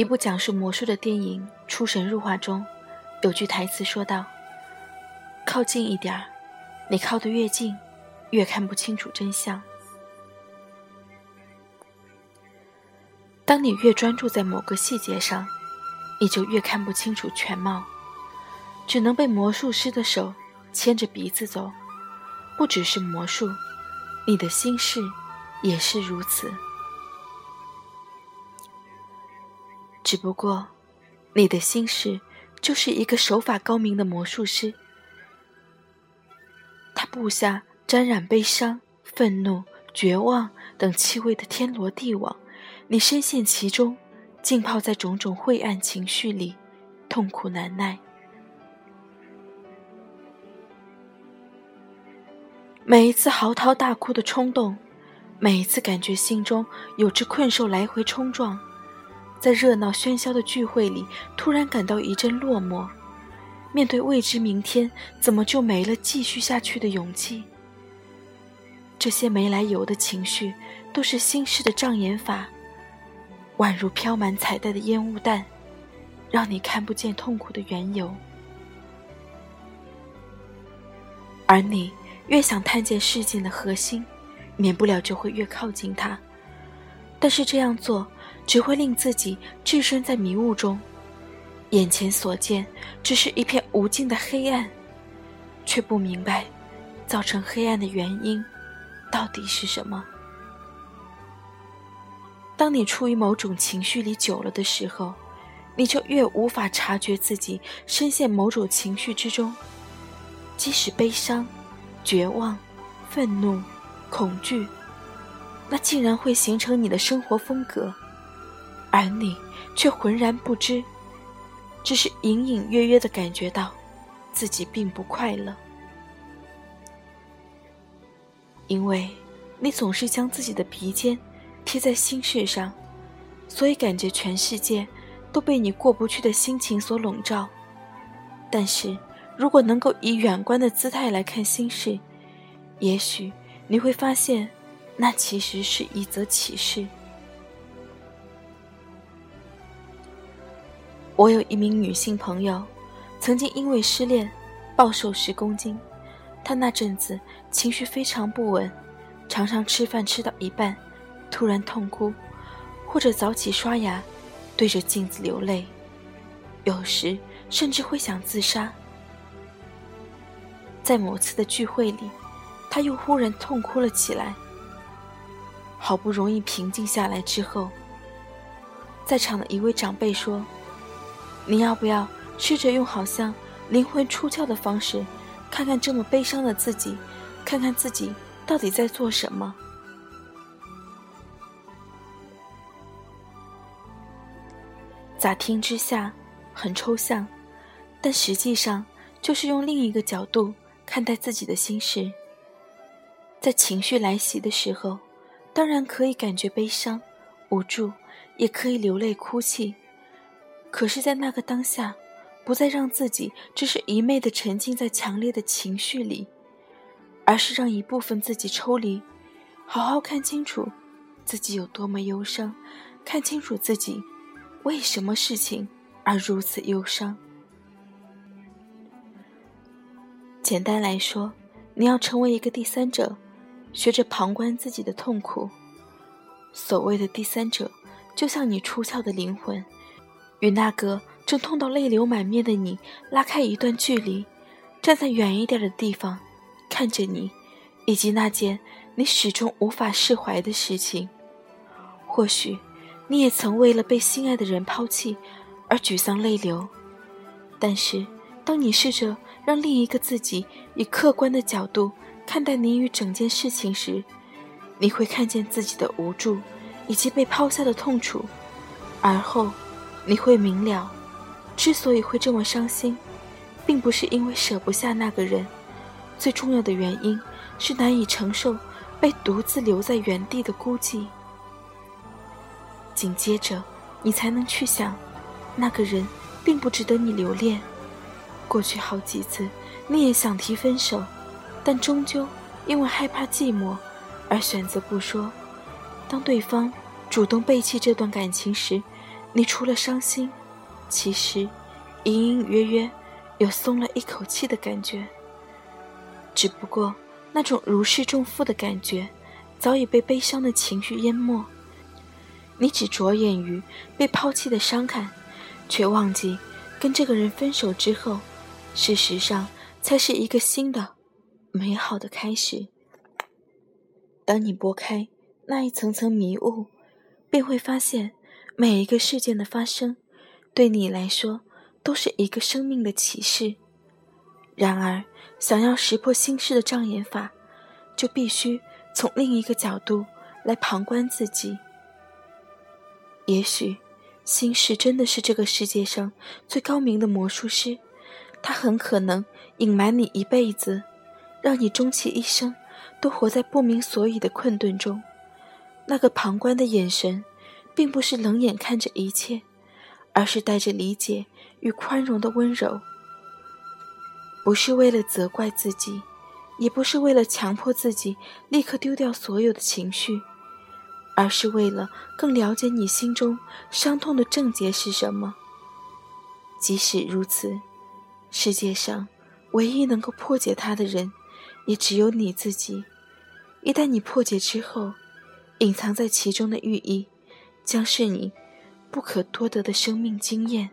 一部讲述魔术的电影《出神入化》中，有句台词说道：“靠近一点儿，你靠得越近，越看不清楚真相。当你越专注在某个细节上，你就越看不清楚全貌，只能被魔术师的手牵着鼻子走。不只是魔术，你的心事也是如此。”只不过，你的心事就是一个手法高明的魔术师。他布下沾染悲伤、愤怒、绝望等气味的天罗地网，你深陷其中，浸泡在种种晦暗情绪里，痛苦难耐。每一次嚎啕大哭的冲动，每一次感觉心中有只困兽来回冲撞。在热闹喧嚣的聚会里，突然感到一阵落寞。面对未知明天，怎么就没了继续下去的勇气？这些没来由的情绪，都是心事的障眼法，宛如飘满彩带的烟雾弹，让你看不见痛苦的缘由。而你越想探见事件的核心，免不了就会越靠近它。但是这样做。只会令自己置身在迷雾中，眼前所见只是一片无尽的黑暗，却不明白造成黑暗的原因到底是什么。当你处于某种情绪里久了的时候，你就越无法察觉自己深陷某种情绪之中，即使悲伤、绝望、愤怒、恐惧，那竟然会形成你的生活风格。而你却浑然不知，只是隐隐约约的感觉到，自己并不快乐，因为你总是将自己的鼻尖贴在心事上，所以感觉全世界都被你过不去的心情所笼罩。但是，如果能够以远观的姿态来看心事，也许你会发现，那其实是一则启示。我有一名女性朋友，曾经因为失恋暴瘦十公斤。她那阵子情绪非常不稳，常常吃饭吃到一半，突然痛哭，或者早起刷牙，对着镜子流泪，有时甚至会想自杀。在某次的聚会里，她又忽然痛哭了起来。好不容易平静下来之后，在场的一位长辈说。你要不要试着用好像灵魂出窍的方式，看看这么悲伤的自己，看看自己到底在做什么？乍听之下很抽象，但实际上就是用另一个角度看待自己的心事。在情绪来袭的时候，当然可以感觉悲伤、无助，也可以流泪哭泣。可是，在那个当下，不再让自己只是一昧的沉浸在强烈的情绪里，而是让一部分自己抽离，好好看清楚自己有多么忧伤，看清楚自己为什么事情而如此忧伤。简单来说，你要成为一个第三者，学着旁观自己的痛苦。所谓的第三者，就像你出窍的灵魂。与那个正痛到泪流满面的你拉开一段距离，站在远一点的地方，看着你，以及那件你始终无法释怀的事情。或许，你也曾为了被心爱的人抛弃而沮丧泪流，但是，当你试着让另一个自己以客观的角度看待你与整件事情时，你会看见自己的无助，以及被抛下的痛楚，而后。你会明了，之所以会这么伤心，并不是因为舍不下那个人，最重要的原因是难以承受被独自留在原地的孤寂。紧接着，你才能去想，那个人并不值得你留恋。过去好几次，你也想提分手，但终究因为害怕寂寞而选择不说。当对方主动背弃这段感情时，你除了伤心，其实隐隐约约有松了一口气的感觉。只不过那种如释重负的感觉，早已被悲伤的情绪淹没。你只着眼于被抛弃的伤感，却忘记跟这个人分手之后，事实上才是一个新的、美好的开始。当你拨开那一层层迷雾，便会发现，每一个事件的发生，对你来说都是一个生命的启示。然而，想要识破心事的障眼法，就必须从另一个角度来旁观自己。也许，心事真的是这个世界上最高明的魔术师，他很可能隐瞒你一辈子，让你终其一生都活在不明所以的困顿中。那个旁观的眼神，并不是冷眼看着一切，而是带着理解与宽容的温柔。不是为了责怪自己，也不是为了强迫自己立刻丢掉所有的情绪。而是为了更了解你心中伤痛的症结是什么。即使如此，世界上唯一能够破解它的人，也只有你自己。一旦你破解之后，隐藏在其中的寓意，将是你不可多得的生命经验。